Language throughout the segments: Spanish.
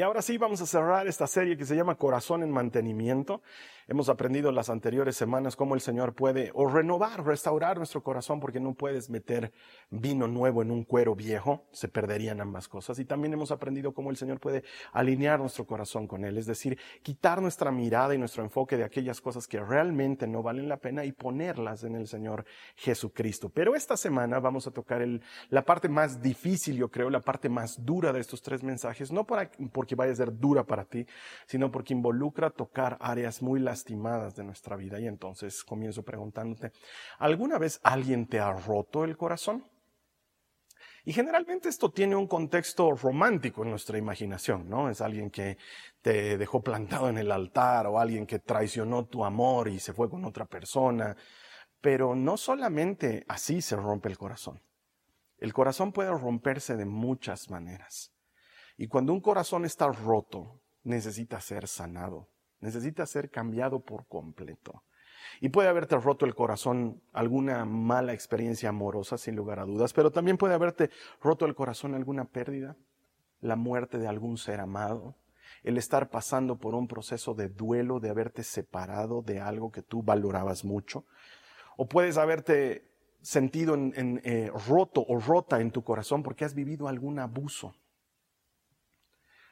Y ahora sí vamos a cerrar esta serie que se llama Corazón en Mantenimiento. Hemos aprendido las anteriores semanas cómo el Señor puede o renovar, restaurar nuestro corazón, porque no puedes meter vino nuevo en un cuero viejo, se perderían ambas cosas. Y también hemos aprendido cómo el Señor puede alinear nuestro corazón con Él, es decir, quitar nuestra mirada y nuestro enfoque de aquellas cosas que realmente no valen la pena y ponerlas en el Señor Jesucristo. Pero esta semana vamos a tocar el, la parte más difícil, yo creo, la parte más dura de estos tres mensajes, no porque vaya a ser dura para ti, sino porque involucra tocar áreas muy las lastimadas de nuestra vida. Y entonces comienzo preguntándote, ¿alguna vez alguien te ha roto el corazón? Y generalmente esto tiene un contexto romántico en nuestra imaginación, ¿no? Es alguien que te dejó plantado en el altar o alguien que traicionó tu amor y se fue con otra persona. Pero no solamente así se rompe el corazón. El corazón puede romperse de muchas maneras. Y cuando un corazón está roto, necesita ser sanado necesita ser cambiado por completo. Y puede haberte roto el corazón alguna mala experiencia amorosa, sin lugar a dudas, pero también puede haberte roto el corazón alguna pérdida, la muerte de algún ser amado, el estar pasando por un proceso de duelo, de haberte separado de algo que tú valorabas mucho, o puedes haberte sentido en, eh, roto o rota en tu corazón porque has vivido algún abuso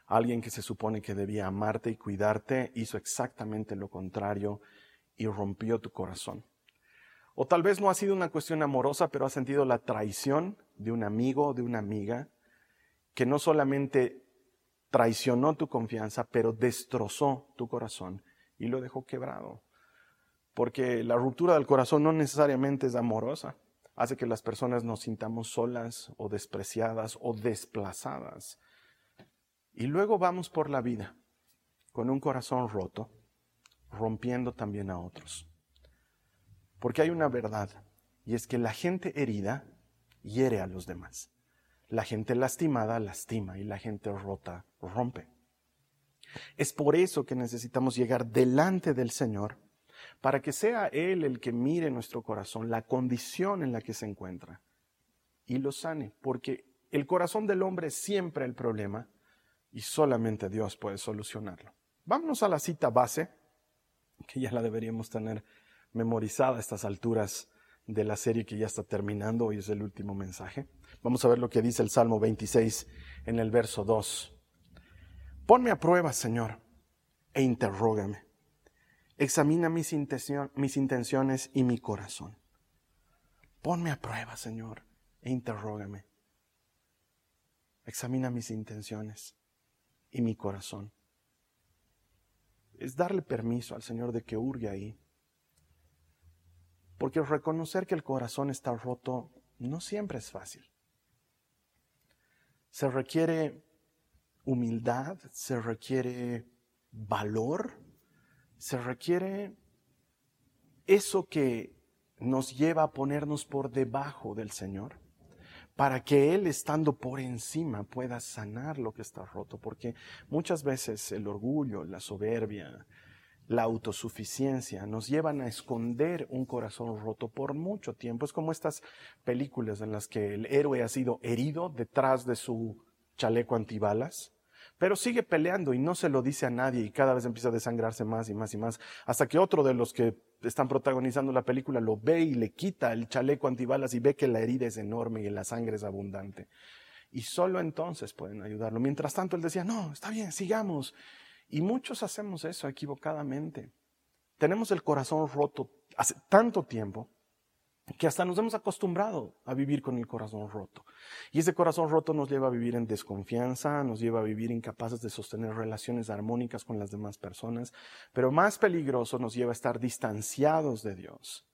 Alguien que se supone que debía amarte y cuidarte hizo exactamente lo contrario y rompió tu corazón. O tal vez no ha sido una cuestión amorosa, pero has sentido la traición de un amigo o de una amiga que no solamente traicionó tu confianza, pero destrozó tu corazón y lo dejó quebrado. Porque la ruptura del corazón no necesariamente es amorosa. Hace que las personas nos sintamos solas o despreciadas o desplazadas. Y luego vamos por la vida con un corazón roto, rompiendo también a otros. Porque hay una verdad, y es que la gente herida hiere a los demás. La gente lastimada lastima y la gente rota rompe. Es por eso que necesitamos llegar delante del Señor para que sea Él el que mire nuestro corazón, la condición en la que se encuentra y lo sane, porque el corazón del hombre es siempre el problema y solamente Dios puede solucionarlo. Vámonos a la cita base, que ya la deberíamos tener memorizada a estas alturas de la serie que ya está terminando, hoy es el último mensaje. Vamos a ver lo que dice el Salmo 26 en el verso 2. Ponme a prueba, Señor, e interrógame. Examina mis, mis intenciones y mi corazón. Ponme a prueba, Señor, e interrógame. Examina mis intenciones y mi corazón. Es darle permiso al Señor de que hurgue ahí. Porque reconocer que el corazón está roto no siempre es fácil. Se requiere humildad, se requiere valor, se requiere eso que nos lleva a ponernos por debajo del Señor para que Él estando por encima pueda sanar lo que está roto, porque muchas veces el orgullo, la soberbia, la autosuficiencia nos llevan a esconder un corazón roto por mucho tiempo. Es como estas películas en las que el héroe ha sido herido detrás de su chaleco antibalas, pero sigue peleando y no se lo dice a nadie y cada vez empieza a desangrarse más y más y más, hasta que otro de los que están protagonizando la película lo ve y le quita el chaleco antibalas y ve que la herida es enorme y la sangre es abundante. Y solo entonces pueden ayudarlo. Mientras tanto él decía, no, está bien, sigamos. Y muchos hacemos eso equivocadamente. Tenemos el corazón roto hace tanto tiempo que hasta nos hemos acostumbrado a vivir con el corazón roto. Y ese corazón roto nos lleva a vivir en desconfianza, nos lleva a vivir incapaces de sostener relaciones armónicas con las demás personas, pero más peligroso nos lleva a estar distanciados de Dios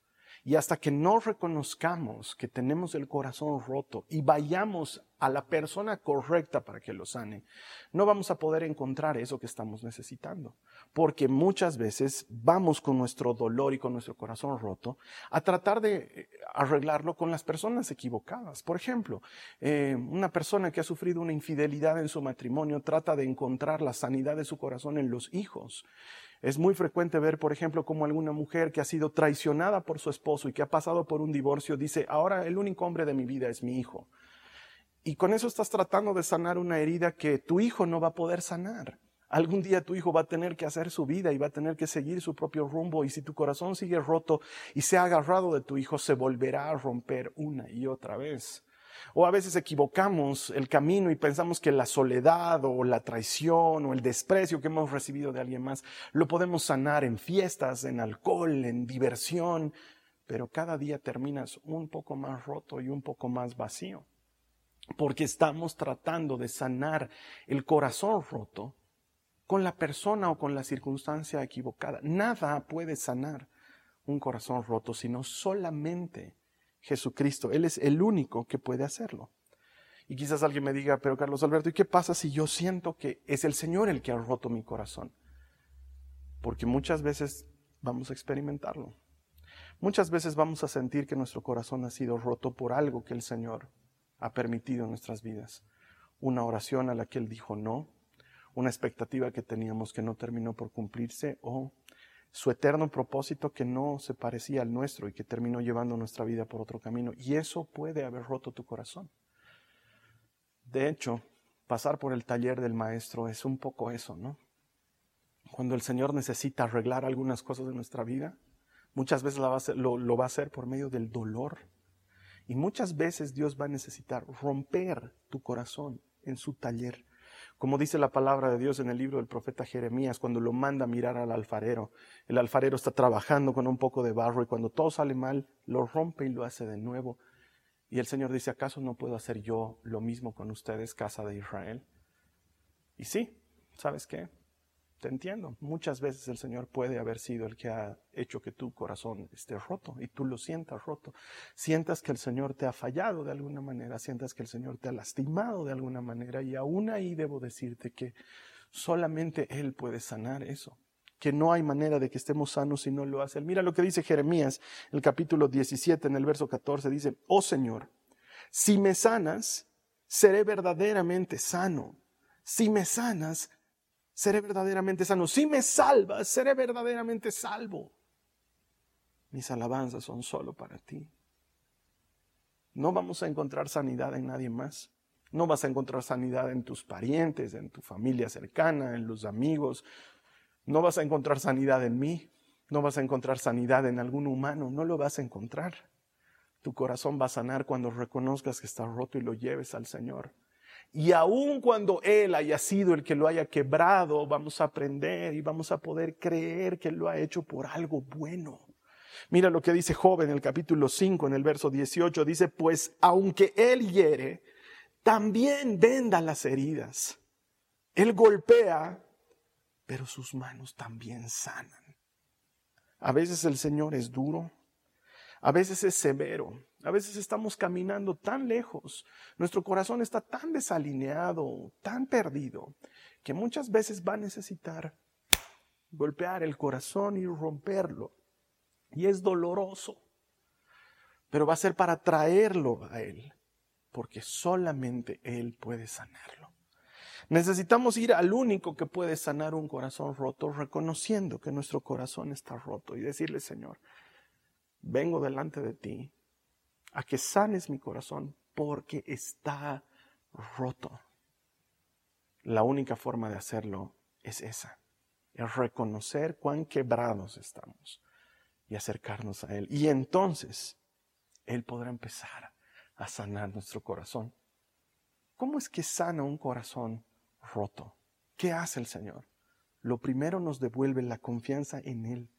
y hasta que no reconozcamos que tenemos el corazón roto y vayamos a la persona correcta para que lo sane, no vamos a poder encontrar eso que estamos necesitando. Porque muchas veces vamos con nuestro dolor y con nuestro corazón roto a tratar de eh, arreglarlo con las personas equivocadas. Por ejemplo, eh, una persona que ha sufrido una infidelidad en su matrimonio trata de encontrar la sanidad de su corazón en los hijos. Es muy frecuente ver, por ejemplo, como alguna mujer que ha sido traicionada por su esposo y que ha pasado por un divorcio dice, ahora el único hombre de mi vida es mi hijo. Y con eso estás tratando de sanar una herida que tu hijo no va a poder sanar. Algún día tu hijo va a tener que hacer su vida y va a tener que seguir su propio rumbo y si tu corazón sigue roto y se ha agarrado de tu hijo, se volverá a romper una y otra vez. O a veces equivocamos el camino y pensamos que la soledad o la traición o el desprecio que hemos recibido de alguien más lo podemos sanar en fiestas, en alcohol, en diversión, pero cada día terminas un poco más roto y un poco más vacío. Porque estamos tratando de sanar el corazón roto con la persona o con la circunstancia equivocada. Nada puede sanar un corazón roto, sino solamente Jesucristo. Él es el único que puede hacerlo. Y quizás alguien me diga, pero Carlos Alberto, ¿y qué pasa si yo siento que es el Señor el que ha roto mi corazón? Porque muchas veces vamos a experimentarlo. Muchas veces vamos a sentir que nuestro corazón ha sido roto por algo que el Señor ha permitido en nuestras vidas. Una oración a la que Él dijo no, una expectativa que teníamos que no terminó por cumplirse o su eterno propósito que no se parecía al nuestro y que terminó llevando nuestra vida por otro camino. Y eso puede haber roto tu corazón. De hecho, pasar por el taller del maestro es un poco eso, ¿no? Cuando el Señor necesita arreglar algunas cosas de nuestra vida, muchas veces lo, lo va a hacer por medio del dolor. Y muchas veces Dios va a necesitar romper tu corazón en su taller como dice la palabra de Dios en el libro del profeta Jeremías, cuando lo manda a mirar al alfarero, el alfarero está trabajando con un poco de barro y cuando todo sale mal, lo rompe y lo hace de nuevo. Y el Señor dice, ¿acaso no puedo hacer yo lo mismo con ustedes, casa de Israel? Y sí, ¿sabes qué? Entiendo. Muchas veces el Señor puede haber sido el que ha hecho que tu corazón esté roto y tú lo sientas roto. Sientas que el Señor te ha fallado de alguna manera, sientas que el Señor te ha lastimado de alguna manera y aún ahí debo decirte que solamente Él puede sanar eso que no hay manera de que estemos sanos si no lo hace. Mira lo que dice Jeremías, el capítulo 17, en el verso 14, dice, oh Señor, si me sanas, seré verdaderamente sano. Si me sanas, seré verdaderamente sano. Si me salvas, seré verdaderamente salvo. Mis alabanzas son solo para ti. No vamos a encontrar sanidad en nadie más. No vas a encontrar sanidad en tus parientes, en tu familia cercana, en los amigos. No vas a encontrar sanidad en mí. No vas a encontrar sanidad en algún humano. No lo vas a encontrar. Tu corazón va a sanar cuando reconozcas que está roto y lo lleves al Señor. Y aun cuando Él haya sido el que lo haya quebrado, vamos a aprender y vamos a poder creer que lo ha hecho por algo bueno. Mira lo que dice Job en el capítulo 5, en el verso 18. Dice, pues aunque Él hiere, también venda las heridas. Él golpea, pero sus manos también sanan. A veces el Señor es duro, a veces es severo, a veces estamos caminando tan lejos, nuestro corazón está tan desalineado, tan perdido, que muchas veces va a necesitar golpear el corazón y romperlo. Y es doloroso, pero va a ser para traerlo a Él, porque solamente Él puede sanarlo. Necesitamos ir al único que puede sanar un corazón roto, reconociendo que nuestro corazón está roto y decirle, Señor, vengo delante de ti a que sanes mi corazón porque está roto. La única forma de hacerlo es esa, es reconocer cuán quebrados estamos y acercarnos a Él. Y entonces Él podrá empezar a sanar nuestro corazón. ¿Cómo es que sana un corazón roto? ¿Qué hace el Señor? Lo primero nos devuelve la confianza en Él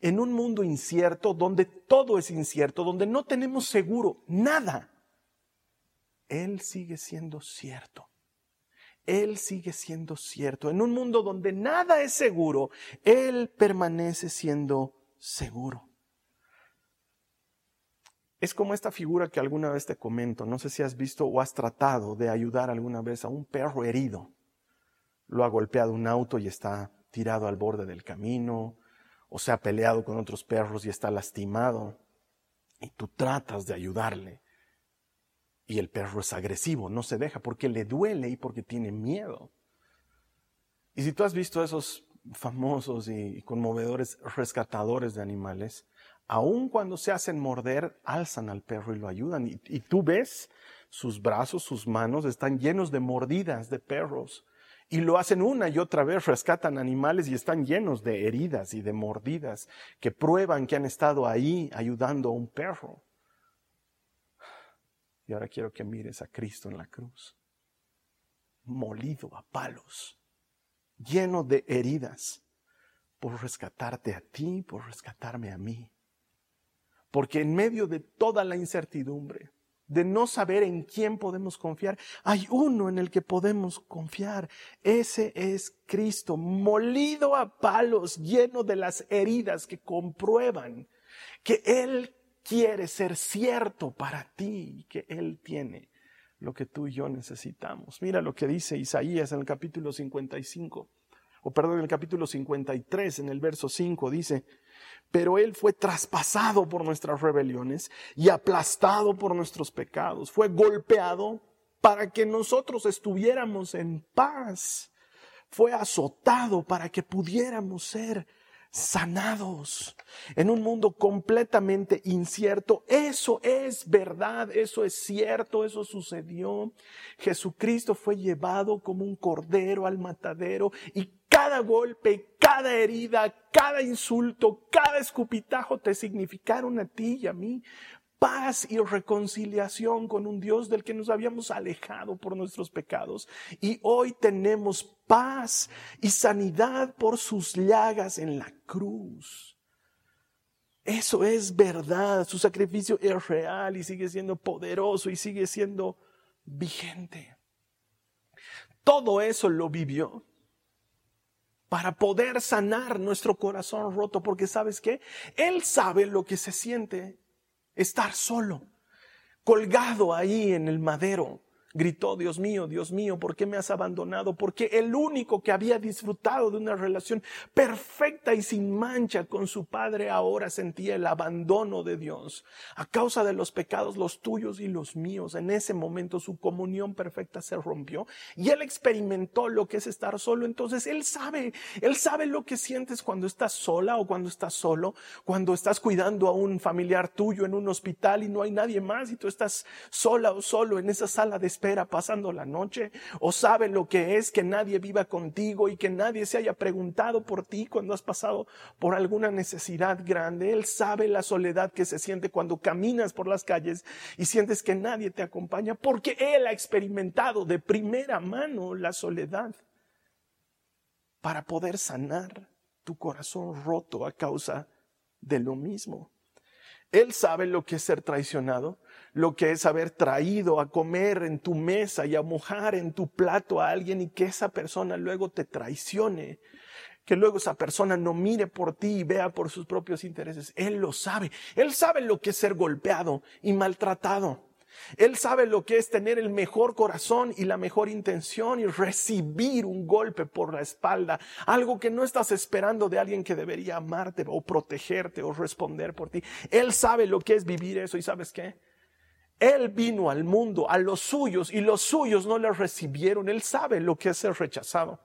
En un mundo incierto, donde todo es incierto, donde no tenemos seguro nada, Él sigue siendo cierto. Él sigue siendo cierto. En un mundo donde nada es seguro, Él permanece siendo seguro. Es como esta figura que alguna vez te comento. No sé si has visto o has tratado de ayudar alguna vez a un perro herido. Lo ha golpeado un auto y está tirado al borde del camino, o se ha peleado con otros perros y está lastimado. Y tú tratas de ayudarle. Y el perro es agresivo, no se deja porque le duele y porque tiene miedo. Y si tú has visto esos famosos y conmovedores rescatadores de animales, aun cuando se hacen morder, alzan al perro y lo ayudan. Y, tú ves sus brazos, sus manos están llenos de mordidas de perros. Y lo hacen una y otra vez, rescatan animales y están llenos de heridas y de mordidas que prueban que han estado ahí ayudando a un perro. Y ahora quiero que mires a Cristo en la cruz, molido a palos, lleno de heridas, por rescatarte a ti, por rescatarme a mí. Porque en medio de toda la incertidumbre, de no saber en quién podemos confiar, hay uno en el que podemos confiar. Ese es Cristo, molido a palos, lleno de las heridas que comprueban que Él quiere ser cierto para ti, que Él tiene lo que tú y yo necesitamos. Mira lo que dice Isaías en el capítulo 55, o perdón, en el capítulo 53, en el verso 5, dice, pero Él fue traspasado por nuestras rebeliones y aplastado por nuestros pecados. Fue golpeado para que nosotros estuviéramos en paz. Fue azotado para que pudiéramos ser sanados en un mundo completamente incierto. Eso es verdad, eso es cierto, eso sucedió. Jesucristo fue llevado como un cordero al matadero y cada golpe, cada herida, cada insulto, cada escupitajo te significaron a ti y a mí paz y reconciliación con un Dios del que nos habíamos alejado por nuestros pecados. Y hoy tenemos paz y sanidad por sus llagas en la cruz. Eso es verdad. Su sacrificio es real y sigue siendo poderoso y sigue siendo vigente. Todo eso lo vivió para poder sanar nuestro corazón roto, porque sabes qué? Él sabe lo que se siente estar solo, colgado ahí en el madero, Gritó, Dios mío, Dios mío, ¿por qué me has abandonado? Porque el único que había disfrutado de una relación perfecta y sin mancha con su padre ahora sentía el abandono de Dios. A causa de los pecados, los tuyos y los míos, en ese momento su comunión perfecta se rompió y él experimentó lo que es estar solo. Entonces él sabe, él sabe lo que sientes cuando estás sola o cuando estás solo, cuando estás cuidando a un familiar tuyo en un hospital y no hay nadie más y tú estás sola o solo en esa sala de espera pasando la noche? ¿O sabe lo que es que nadie viva contigo y que nadie se haya preguntado por ti cuando has pasado por alguna necesidad grande? Él sabe la soledad que se siente cuando caminas por las calles y sientes que nadie te acompaña porque Él ha experimentado de primera mano la soledad para poder sanar tu corazón roto a causa de lo mismo. Él sabe lo que es ser traicionado, lo que es haber traído a comer en tu mesa y a mojar en tu plato a alguien y que esa persona luego te traicione, que luego esa persona no mire por ti y vea por sus propios intereses. Él lo sabe. Él sabe lo que es ser golpeado y maltratado. Él sabe lo que es tener el mejor corazón y la mejor intención y recibir un golpe por la espalda, algo que no estás esperando de alguien que debería amarte o protegerte o responder por ti. Él sabe lo que es vivir eso y sabes qué? Él vino al mundo, a los suyos, y los suyos no le recibieron. Él sabe lo que es ser rechazado.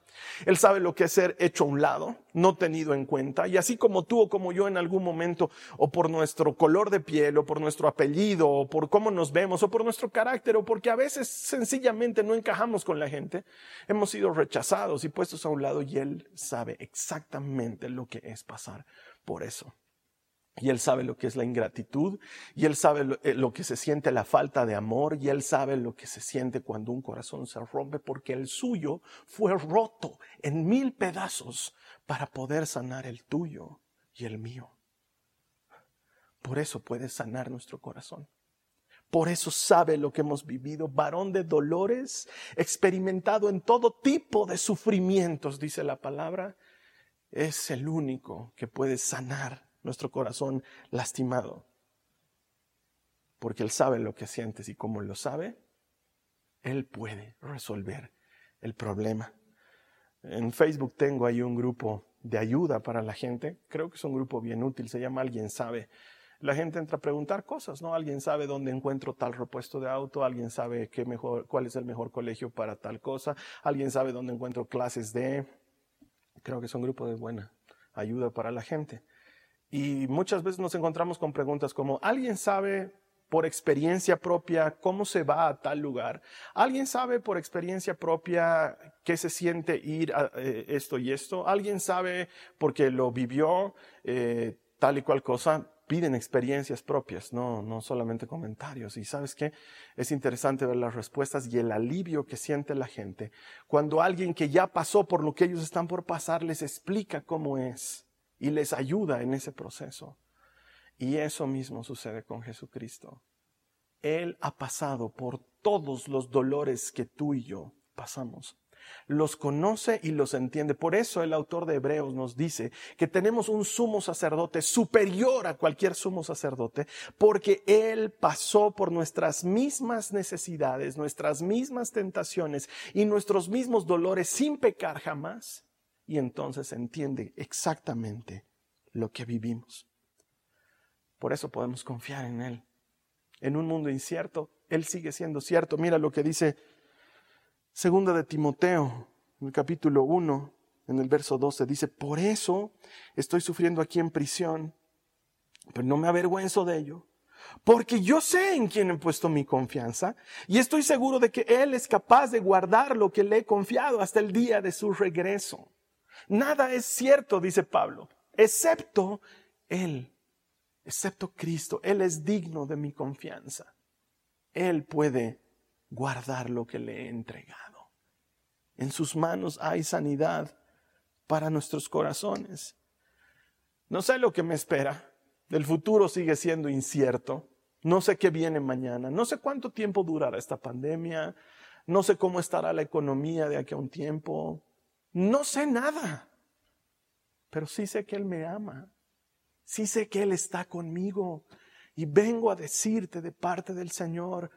Él sabe lo que es ser hecho a un lado, no tenido en cuenta. Y así como tú o como yo en algún momento, o por nuestro color de piel, o por nuestro apellido, o por cómo nos vemos, o por nuestro carácter, o porque a veces sencillamente no encajamos con la gente, hemos sido rechazados y puestos a un lado. Y Él sabe exactamente lo que es pasar por eso. Y él sabe lo que es la ingratitud, y él sabe eh, lo, que se siente la falta de amor, y él sabe lo que se siente cuando un corazón se rompe, porque el suyo fue roto en mil pedazos para poder sanar el tuyo. y el mío. Por eso puede sanar nuestro corazón. Por eso sabe lo que hemos vivido, varón de dolores, experimentado en todo tipo de sufrimientos, dice la palabra, es el único que puede sanar nuestro corazón lastimado. Porque Él sabe lo que sientes y como lo sabe, Él puede resolver el problema. En Facebook tengo ahí un grupo de ayuda para la gente. Creo que es un grupo bien útil, se llama Alguien sabe la gente entra a preguntar cosas, ¿no? Alguien sabe dónde encuentro tal repuesto de auto, alguien sabe qué mejor, cuál es el mejor colegio para tal cosa, alguien sabe dónde encuentro clases de... Creo que es un grupo de buena ayuda para la gente. Y muchas veces nos encontramos con preguntas como, ¿alguien sabe por experiencia propia cómo se va a tal lugar? ¿Alguien sabe por experiencia propia qué se siente ir a eh, esto y esto? ¿Alguien sabe porque lo vivió eh, tal y cual cosa? piden experiencias propias, no, no solamente comentarios. Y sabes qué? Es interesante ver las respuestas y el alivio que siente la gente cuando alguien que ya pasó por lo que ellos están por pasar les explica cómo es y les ayuda en ese proceso. Y eso mismo sucede con Jesucristo. Él ha pasado por todos los dolores que tú y yo pasamos los conoce y los entiende. Por eso el autor de Hebreos nos dice que tenemos un sumo sacerdote superior a cualquier sumo sacerdote, porque Él pasó por nuestras mismas necesidades, nuestras mismas tentaciones y nuestros mismos dolores sin pecar jamás. Y entonces entiende exactamente lo que vivimos. Por eso podemos confiar en Él. En un mundo incierto, Él sigue siendo cierto. Mira lo que dice Segunda de Timoteo, en el capítulo 1, en el verso 12, dice, por eso estoy sufriendo aquí en prisión, pero no me avergüenzo de ello, porque yo sé en quién he puesto mi confianza y estoy seguro de que Él es capaz de guardar lo que le he confiado hasta el día de su regreso. Nada es cierto, dice Pablo, excepto Él, excepto Cristo. Él es digno de mi confianza. Él puede guardar lo que le he entregado. En sus manos hay sanidad para nuestros corazones. No sé lo que me espera. El futuro sigue siendo incierto. No sé qué viene mañana. No sé cuánto tiempo durará esta pandemia. No sé cómo estará la economía de aquí a un tiempo. No sé nada. Pero sí sé que Él me ama. Sí sé que Él está conmigo. Y vengo a decirte de parte del Señor,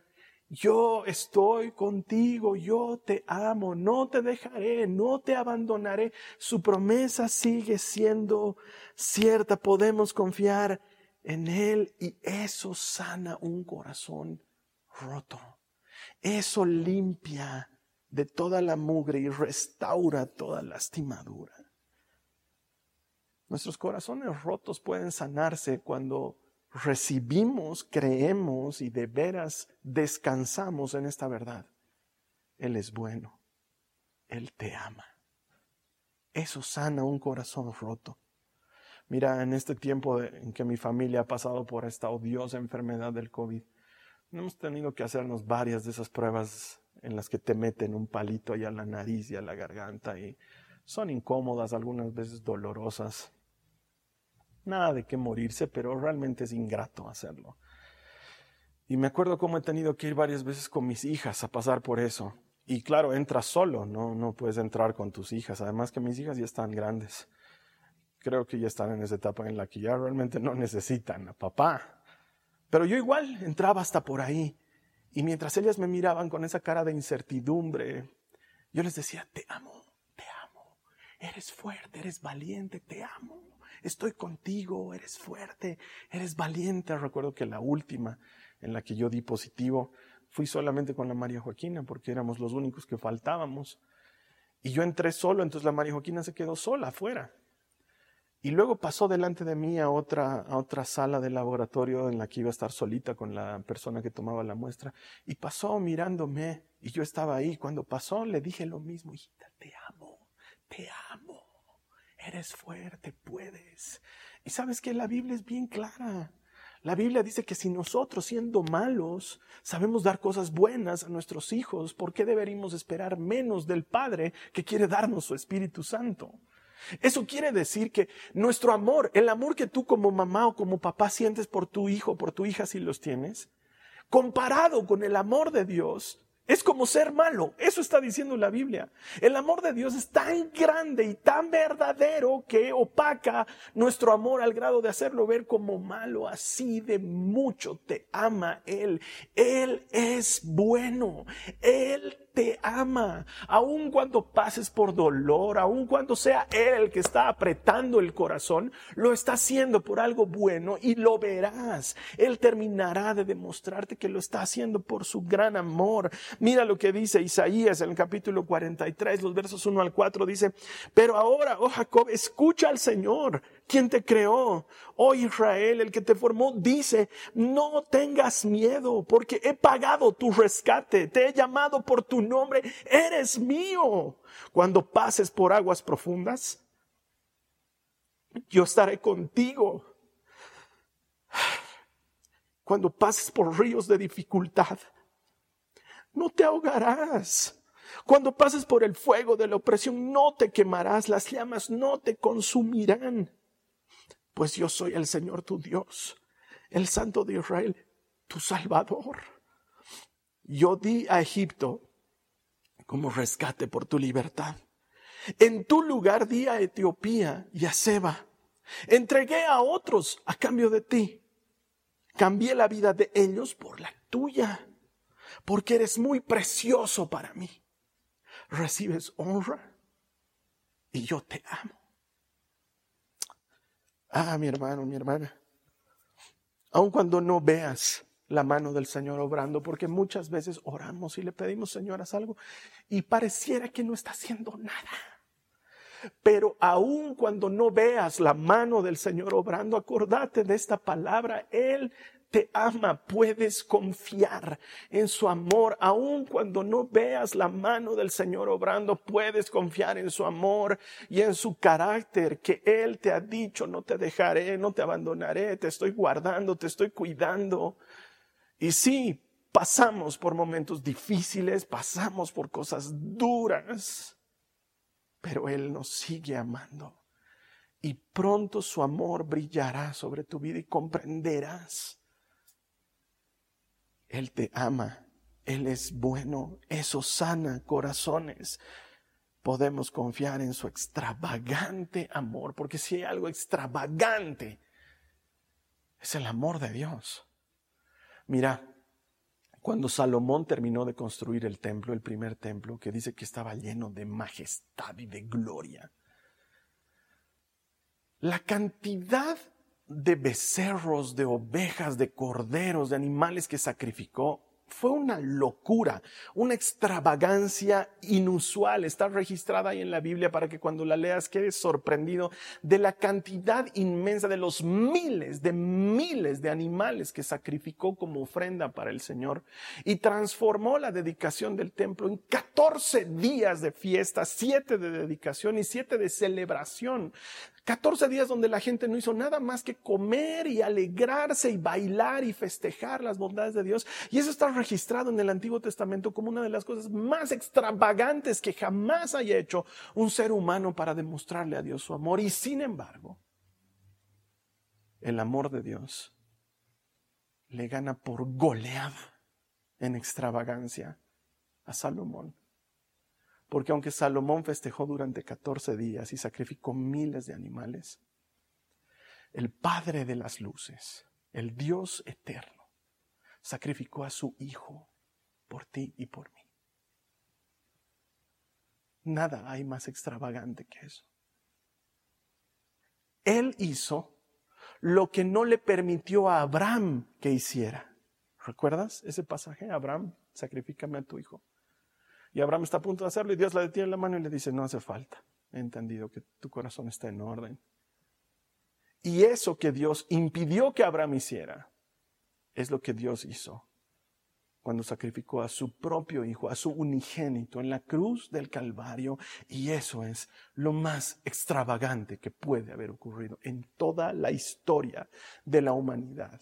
yo estoy contigo, yo te amo, no te dejaré, no te abandonaré. Su promesa sigue siendo cierta, podemos confiar en Él y eso sana un corazón roto. Eso limpia de toda la mugre y restaura toda lastimadura. Nuestros corazones rotos pueden sanarse cuando recibimos, creemos y de veras descansamos en esta verdad. Él es bueno. Él te ama. Eso sana un corazón roto. Mira, en este tiempo en que mi familia ha pasado por esta odiosa enfermedad del COVID, hemos tenido que hacernos varias de esas pruebas en las que te meten un palito ahí a la nariz y a la garganta y son incómodas, algunas veces dolorosas. Nada de qué morirse, pero realmente es ingrato hacerlo. Y me acuerdo cómo he tenido que ir varias veces con mis hijas a pasar por eso. Y claro, entras solo, no, no puedes entrar con tus hijas. Además que mis hijas ya están grandes. Creo que ya están en esa etapa en la que ya realmente no necesitan a papá. Pero yo igual entraba hasta por ahí. Y mientras ellas me miraban con esa cara de incertidumbre, yo les decía, te amo, te amo. Eres fuerte, eres valiente, te amo estoy contigo, eres fuerte, eres valiente. Recuerdo que la última en la que yo di positivo fui solamente con la María Joaquina porque éramos los únicos que faltábamos. Y yo entré solo, entonces la María Joaquina se quedó sola afuera. Y luego pasó delante de mí a otra, a otra sala de laboratorio en la que iba a estar solita con la persona que tomaba la muestra. Y pasó mirándome y yo estaba ahí. Cuando pasó le dije lo mismo, hijita, te amo, te amo. Eres fuerte, puedes. Y sabes que la Biblia es bien clara. La Biblia dice que si nosotros siendo malos sabemos dar cosas buenas a nuestros hijos, ¿por qué deberíamos esperar menos del Padre que quiere darnos su Espíritu Santo? Eso quiere decir que nuestro amor, el amor que tú como mamá o como papá sientes por tu hijo, por tu hija si los tienes, comparado con el amor de Dios, es como ser malo. Eso está diciendo la Biblia. El amor de Dios es tan grande y tan verdadero que opaca nuestro amor al grado de hacerlo ver como malo. Así de mucho te ama Él. Él es bueno. Él te ama, aun cuando pases por dolor, aun cuando sea Él el que está apretando el corazón, lo está haciendo por algo bueno y lo verás. Él terminará de demostrarte que lo está haciendo por su gran amor. Mira lo que dice Isaías en el capítulo 43, los versos 1 al 4, dice, pero ahora, oh Jacob, escucha al Señor quien te creó. Oh Israel, el que te formó, dice, no tengas miedo, porque he pagado tu rescate, te he llamado por tu nombre, eres mío. Cuando pases por aguas profundas, yo estaré contigo. Cuando pases por ríos de dificultad, no te ahogarás. Cuando pases por el fuego de la opresión, no te quemarás, las llamas no te consumirán pues yo soy el Señor tu Dios, el Santo de Israel, tu Salvador. Yo di a Egipto como rescate por tu libertad. En tu lugar di a Etiopía y a Seba. Entregué a otros a cambio de ti. Cambié la vida de ellos por la tuya, porque eres muy precioso para mí. Recibes honra y yo te amo. Ah, mi hermano, mi hermana. Aun cuando no veas la mano del Señor obrando, porque muchas veces oramos y le pedimos, Señor, haz algo, y pareciera que no está haciendo nada. Pero aun cuando no veas la mano del Señor obrando, acordate de esta palabra, Él te ama, puedes confiar en su amor. Aun cuando no veas la mano del Señor obrando, puedes confiar en su amor y en su carácter, que Él te ha dicho, no te dejaré, no te abandonaré, te estoy guardando, te estoy cuidando. Y sí, pasamos por momentos difíciles, pasamos por cosas duras, pero Él nos sigue amando. Y pronto su amor brillará sobre tu vida y comprenderás él te ama, Él es bueno, eso sana corazones. Podemos confiar en su extravagante amor, porque si hay algo extravagante, es el amor de Dios. Mira, cuando Salomón terminó de construir el templo, el primer templo, que dice que estaba lleno de majestad y de gloria, la cantidad de becerros, de ovejas, de corderos, de animales que sacrificó, fue una locura, una extravagancia inusual. Está registrada ahí en la Biblia para que cuando la leas quedes sorprendido de la cantidad inmensa de los miles, de miles de animales que sacrificó como ofrenda para el Señor y transformó la dedicación del templo en 14 días de fiesta, 7 de dedicación y 7 de celebración. 14 días donde la gente no hizo nada más que comer y alegrarse y bailar y festejar las bondades de Dios. Y eso está registrado en el Antiguo Testamento como una de las cosas más extravagantes que jamás haya hecho un ser humano para demostrarle a Dios su amor. Y sin embargo, el amor de Dios le gana por goleada en extravagancia a Salomón. Porque aunque Salomón festejó durante 14 días y sacrificó miles de animales, el Padre de las Luces, el Dios eterno, sacrificó a su Hijo por ti y por mí. Nada hay más extravagante que eso. Él hizo lo que no le permitió a Abraham que hiciera. ¿Recuerdas ese pasaje? Abraham, sacrifícame a tu hijo. Y Abraham está a punto de hacerlo y Dios le detiene en la mano y le dice, no hace falta. He entendido que tu corazón está en orden. Y eso que Dios impidió que Abraham hiciera, es lo que Dios hizo cuando sacrificó a su propio hijo, a su unigénito en la cruz del Calvario. Y eso es lo más extravagante que puede haber ocurrido en toda la historia de la humanidad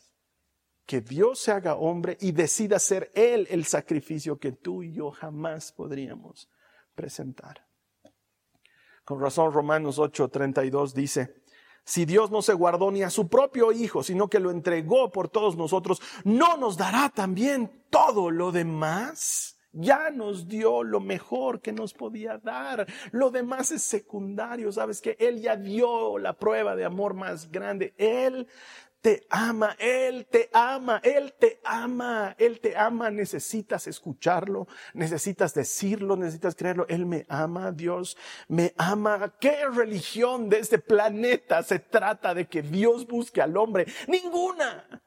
que Dios se haga hombre y decida ser Él el sacrificio que tú y yo jamás podríamos presentar. Con razón Romanos 8:32 dice, si Dios no se guardó ni a su propio Hijo, sino que lo entregó por todos nosotros, ¿no nos dará también todo lo demás? Ya nos dio lo mejor que nos podía dar. Lo demás es secundario. Sabes que Él ya dio la prueba de amor más grande. Él te ama, Él te ama, Él te ama, Él te ama, necesitas escucharlo, necesitas decirlo, necesitas creerlo, Él me ama, Dios me ama. ¿Qué religión de este planeta se trata de que Dios busque al hombre? Ninguna.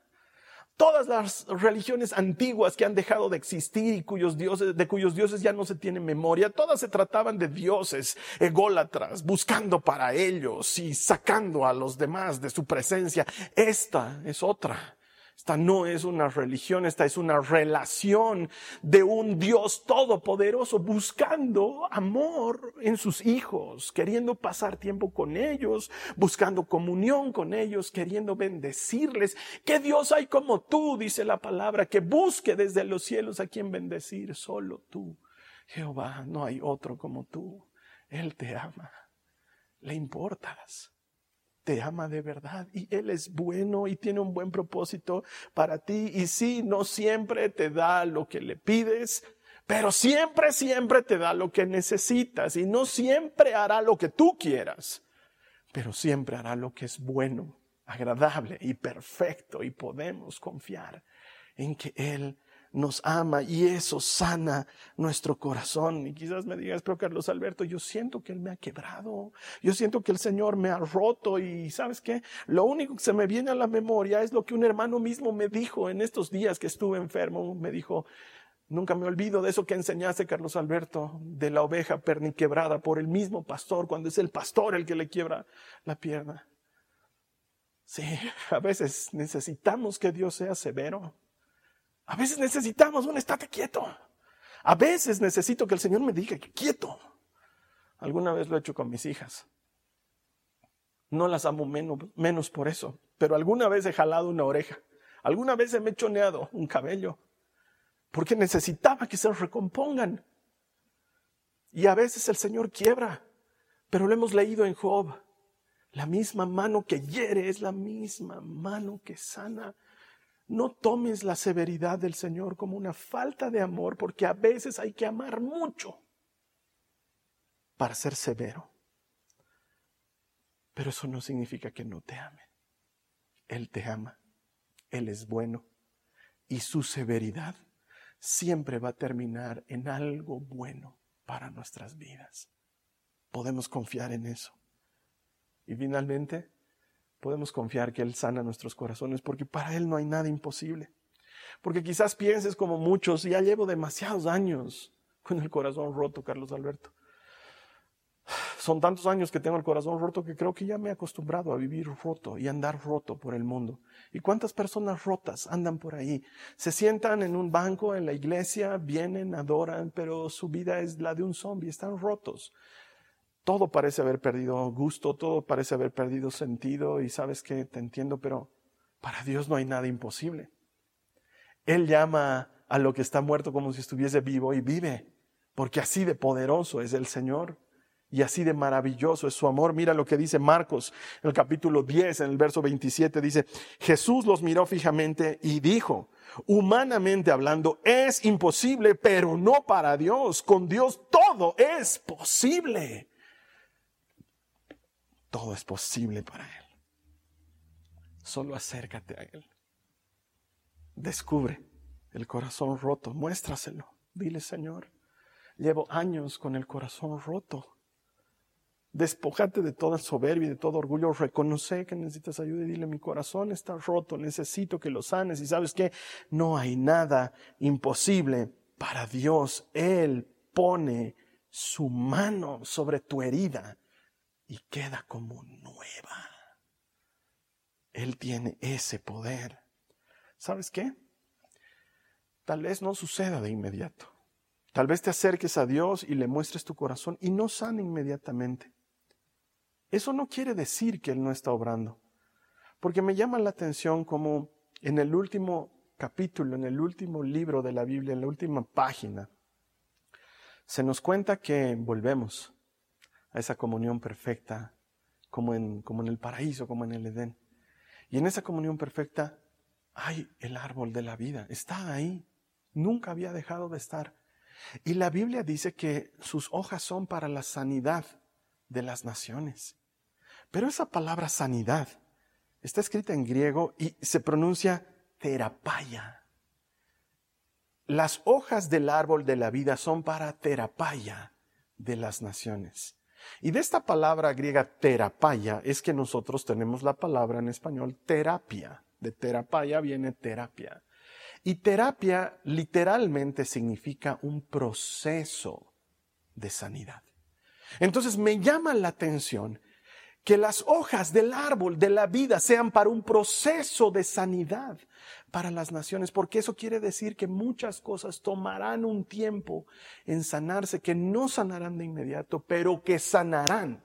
Todas las religiones antiguas que han dejado de existir y cuyos dioses, de cuyos dioses ya no se tiene memoria, todas se trataban de dioses ególatras, buscando para ellos y sacando a los demás de su presencia. Esta es otra. Esta no es una religión, esta es una relación de un Dios todopoderoso buscando amor en sus hijos, queriendo pasar tiempo con ellos, buscando comunión con ellos, queriendo bendecirles. ¿Qué Dios hay como tú? Dice la palabra, que busque desde los cielos a quien bendecir, solo tú. Jehová, no hay otro como tú. Él te ama, le importas te ama de verdad y Él es bueno y tiene un buen propósito para ti. Y sí, no siempre te da lo que le pides, pero siempre, siempre te da lo que necesitas y no siempre hará lo que tú quieras, pero siempre hará lo que es bueno, agradable y perfecto y podemos confiar en que Él nos ama y eso sana nuestro corazón. Y quizás me digas, pero Carlos Alberto, yo siento que Él me ha quebrado, yo siento que el Señor me ha roto y sabes qué, lo único que se me viene a la memoria es lo que un hermano mismo me dijo en estos días que estuve enfermo, me dijo, Nunca me olvido de eso que enseñaste, Carlos Alberto, de la oveja perniquebrada por el mismo pastor, cuando es el pastor el que le quiebra la pierna. Sí, a veces necesitamos que Dios sea severo. A veces necesitamos un estate quieto. A veces necesito que el Señor me diga que quieto. Alguna vez lo he hecho con mis hijas. No las amo menos, menos por eso, pero alguna vez he jalado una oreja. Alguna vez he mechoneado un cabello. Porque necesitaba que se recompongan. Y a veces el Señor quiebra. Pero lo hemos leído en Job. La misma mano que hiere es la misma mano que sana. No tomes la severidad del Señor como una falta de amor, porque a veces hay que amar mucho para ser severo. Pero eso no significa que no te ame. Él te ama, Él es bueno y su severidad siempre va a terminar en algo bueno para nuestras vidas. Podemos confiar en eso. Y finalmente, podemos confiar que Él sana nuestros corazones porque para Él no hay nada imposible. Porque quizás pienses como muchos, ya llevo demasiados años con el corazón roto, Carlos Alberto. Son tantos años que tengo el corazón roto que creo que ya me he acostumbrado a vivir roto y andar roto por el mundo. ¿Y cuántas personas rotas andan por ahí? Se sientan en un banco en la iglesia, vienen, adoran, pero su vida es la de un zombie, están rotos todo parece haber perdido gusto, todo parece haber perdido sentido y sabes que te entiendo, pero para Dios no hay nada imposible. Él llama a lo que está muerto como si estuviese vivo y vive, porque así de poderoso es el Señor y así de maravilloso es su amor. Mira lo que dice Marcos en el capítulo 10, en el verso 27, dice, Jesús los miró fijamente y dijo, humanamente hablando, es imposible, pero no para Dios. Con Dios todo es posible todo es posible para Él. Solo acércate a Él. Descubre el corazón roto, muéstraselo. Dile, Señor, llevo años con el corazón roto. Despojate de toda soberbia y de todo orgullo. Reconoce que necesitas ayuda y dile, mi corazón está roto, necesito que lo sanes. Y sabes que no hay nada imposible para Dios. Él pone su mano sobre tu herida y queda como nueva. Él tiene ese poder. ¿Sabes qué? Tal vez no suceda de inmediato. Tal vez te acerques a Dios y le muestres tu corazón y no sane inmediatamente. Eso no quiere decir que Él no está obrando. Porque me llama la atención como en el último capítulo, en el último libro de la Biblia, en la última página, se nos cuenta que volvemos a esa comunión perfecta, como en, como en el paraíso, como en el Edén. Y en esa comunión perfecta hay el árbol de la vida, está ahí, nunca había dejado de estar. Y la Biblia dice que sus hojas son para la sanidad de las naciones. Pero esa palabra sanidad está escrita en griego y se pronuncia terapaya. Las hojas del árbol de la vida son para terapaya de las naciones. Y de esta palabra griega terapaya es que nosotros tenemos la palabra en español terapia. De terapaya viene terapia. Y terapia literalmente significa un proceso de sanidad. Entonces me llama la atención que las hojas del árbol de la vida sean para un proceso de sanidad para las naciones, porque eso quiere decir que muchas cosas tomarán un tiempo en sanarse, que no sanarán de inmediato, pero que sanarán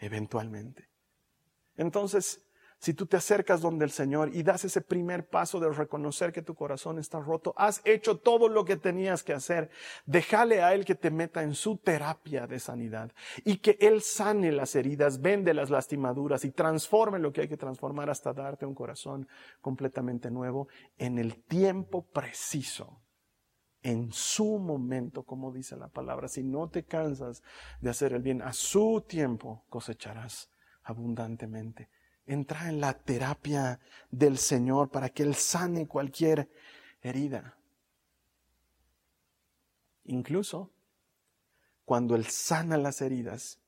eventualmente. Entonces, si tú te acercas donde el Señor y das ese primer paso de reconocer que tu corazón está roto, has hecho todo lo que tenías que hacer. Déjale a Él que te meta en su terapia de sanidad y que Él sane las heridas, vende las lastimaduras y transforme lo que hay que transformar hasta darte un corazón completamente nuevo en el tiempo preciso en su momento, como dice la palabra. Si no te cansas de hacer el bien, a su tiempo cosecharás abundantemente. Entra en la terapia del Señor para que Él sane cualquier herida. Incluso cuando Él sana las heridas,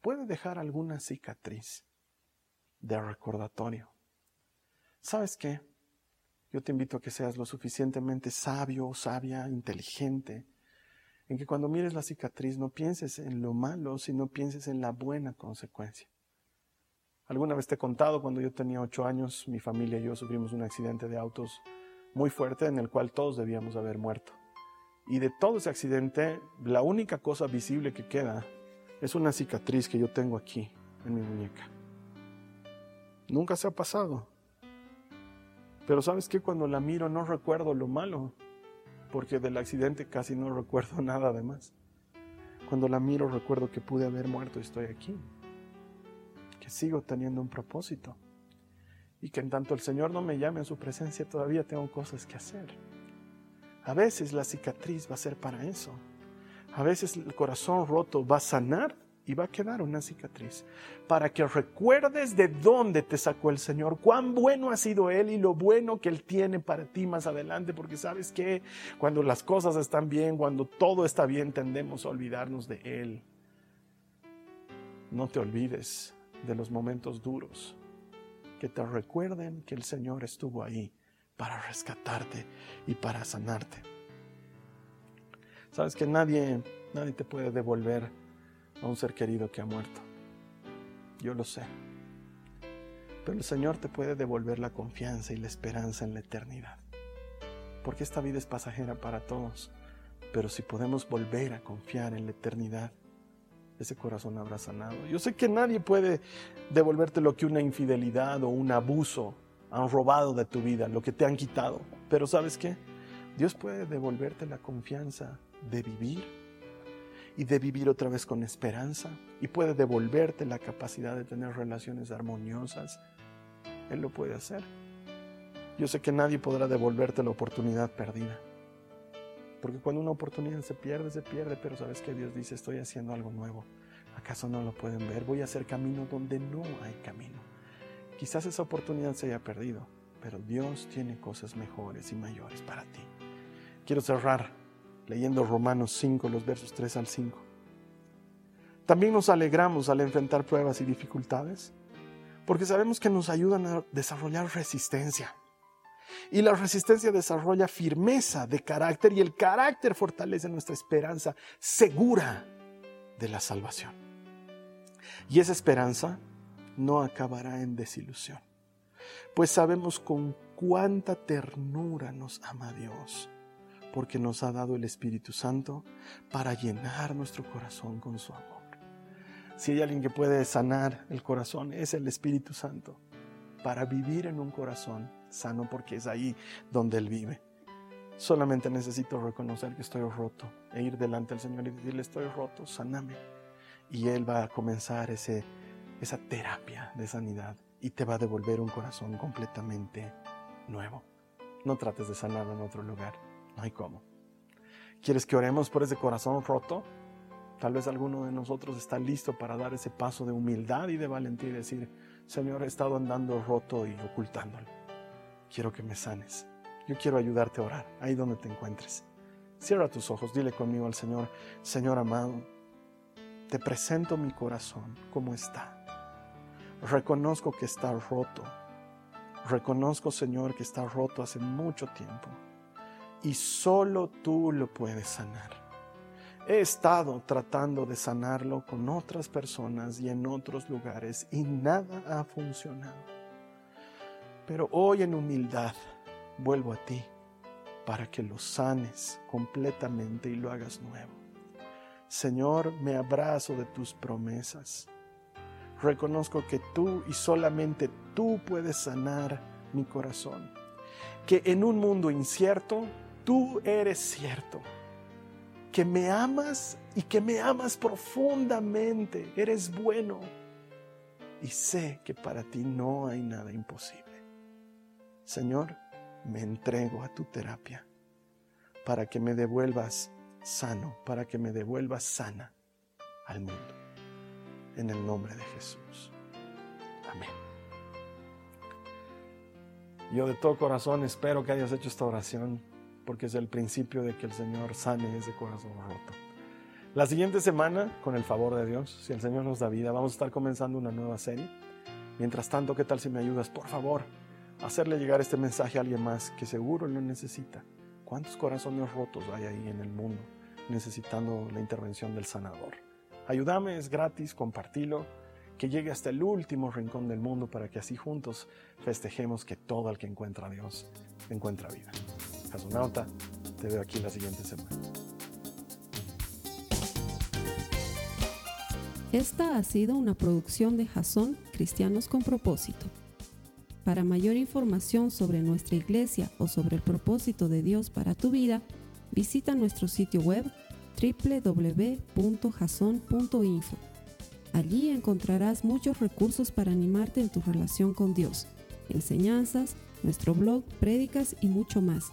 puede dejar alguna cicatriz de recordatorio. ¿Sabes qué? Yo te invito a que seas lo suficientemente sabio sabia, inteligente, en que cuando mires la cicatriz no pienses en lo malo, sino pienses en la buena consecuencia. Alguna vez te he contado, cuando yo tenía ocho años, mi familia y yo sufrimos un accidente de autos muy fuerte en el cual todos debíamos haber muerto. Y de todo ese accidente, la única cosa visible que queda es una cicatriz que yo tengo aquí en mi muñeca. Nunca se ha pasado. Pero sabes que cuando la miro no recuerdo lo malo, porque del accidente casi no recuerdo nada además. Cuando la miro recuerdo que pude haber muerto y estoy aquí sigo teniendo un propósito. Y que en tanto el Señor no me llame a su presencia, todavía tengo cosas que hacer. A veces la cicatriz va a ser para eso. A veces el corazón roto va a sanar y va a quedar una cicatriz. Para que recuerdes de dónde te sacó el Señor, cuán bueno ha sido Él y lo bueno que Él tiene para ti más adelante. Porque sabes que cuando las cosas están bien, cuando todo está bien, tendemos a olvidarnos de Él. No te olvides de los momentos duros, que te recuerden que el Señor estuvo ahí para rescatarte y para sanarte. Sabes que nadie, nadie te puede devolver a un ser querido que ha muerto. Yo lo sé. Pero el Señor te puede devolver la confianza y la esperanza en la eternidad. Porque esta vida es pasajera para todos. Pero si podemos volver a confiar en la eternidad, ese corazón habrá sanado. Yo sé que nadie puede devolverte lo que una infidelidad o un abuso han robado de tu vida, lo que te han quitado. Pero ¿sabes qué? Dios puede devolverte la confianza de vivir y de vivir otra vez con esperanza y puede devolverte la capacidad de tener relaciones armoniosas. Él lo puede hacer. Yo sé que nadie podrá devolverte la oportunidad perdida. Porque cuando una oportunidad se pierde, se pierde, pero sabes que Dios dice, estoy haciendo algo nuevo. ¿Acaso no lo pueden ver? Voy a hacer camino donde no hay camino. Quizás esa oportunidad se haya perdido, pero Dios tiene cosas mejores y mayores para ti. Quiero cerrar leyendo Romanos 5, los versos 3 al 5. También nos alegramos al enfrentar pruebas y dificultades, porque sabemos que nos ayudan a desarrollar resistencia y la resistencia desarrolla firmeza de carácter y el carácter fortalece nuestra esperanza segura de la salvación. Y esa esperanza no acabará en desilusión, pues sabemos con cuánta ternura nos ama Dios, porque nos ha dado el Espíritu Santo para llenar nuestro corazón con su amor. Si hay alguien que puede sanar el corazón, es el Espíritu Santo, para vivir en un corazón sano porque es ahí donde Él vive. Solamente necesito reconocer que estoy roto e ir delante del Señor y decirle, estoy roto, saname. y Él va a comenzar ese, esa terapia de sanidad y te va a devolver un corazón completamente nuevo. No trates de sanarlo en otro lugar, no hay cómo. ¿Quieres que oremos por ese corazón roto? Tal vez alguno de nosotros está listo para dar ese paso de humildad y de valentía y decir, Señor, he estado andando roto y ocultándolo. Quiero que me sanes. Yo quiero ayudarte a orar, ahí donde te encuentres. Cierra tus ojos, dile conmigo al Señor, Señor amado, te presento mi corazón como está. Reconozco que está roto. Reconozco, Señor, que está roto hace mucho tiempo. Y solo tú lo puedes sanar. He estado tratando de sanarlo con otras personas y en otros lugares y nada ha funcionado. Pero hoy en humildad vuelvo a ti para que lo sanes completamente y lo hagas nuevo. Señor, me abrazo de tus promesas. Reconozco que tú y solamente tú puedes sanar mi corazón. Que en un mundo incierto, tú eres cierto. Que me amas y que me amas profundamente. Eres bueno. Y sé que para ti no hay nada imposible. Señor, me entrego a tu terapia para que me devuelvas sano, para que me devuelva sana al mundo. En el nombre de Jesús. Amén. Yo de todo corazón espero que hayas hecho esta oración porque es el principio de que el Señor sane ese corazón roto. La siguiente semana, con el favor de Dios, si el Señor nos da vida, vamos a estar comenzando una nueva serie. Mientras tanto, ¿qué tal si me ayudas, por favor, a hacerle llegar este mensaje a alguien más que seguro lo necesita? ¿Cuántos corazones rotos hay ahí en el mundo necesitando la intervención del sanador? Ayúdame, es gratis, compartilo, que llegue hasta el último rincón del mundo para que así juntos festejemos que todo el que encuentra a Dios encuentra vida. Jasunauta, te veo aquí la siguiente semana. Esta ha sido una producción de Jason Cristianos con Propósito. Para mayor información sobre nuestra iglesia o sobre el propósito de Dios para tu vida, visita nuestro sitio web www.jason.info. Allí encontrarás muchos recursos para animarte en tu relación con Dios, enseñanzas, nuestro blog, prédicas y mucho más.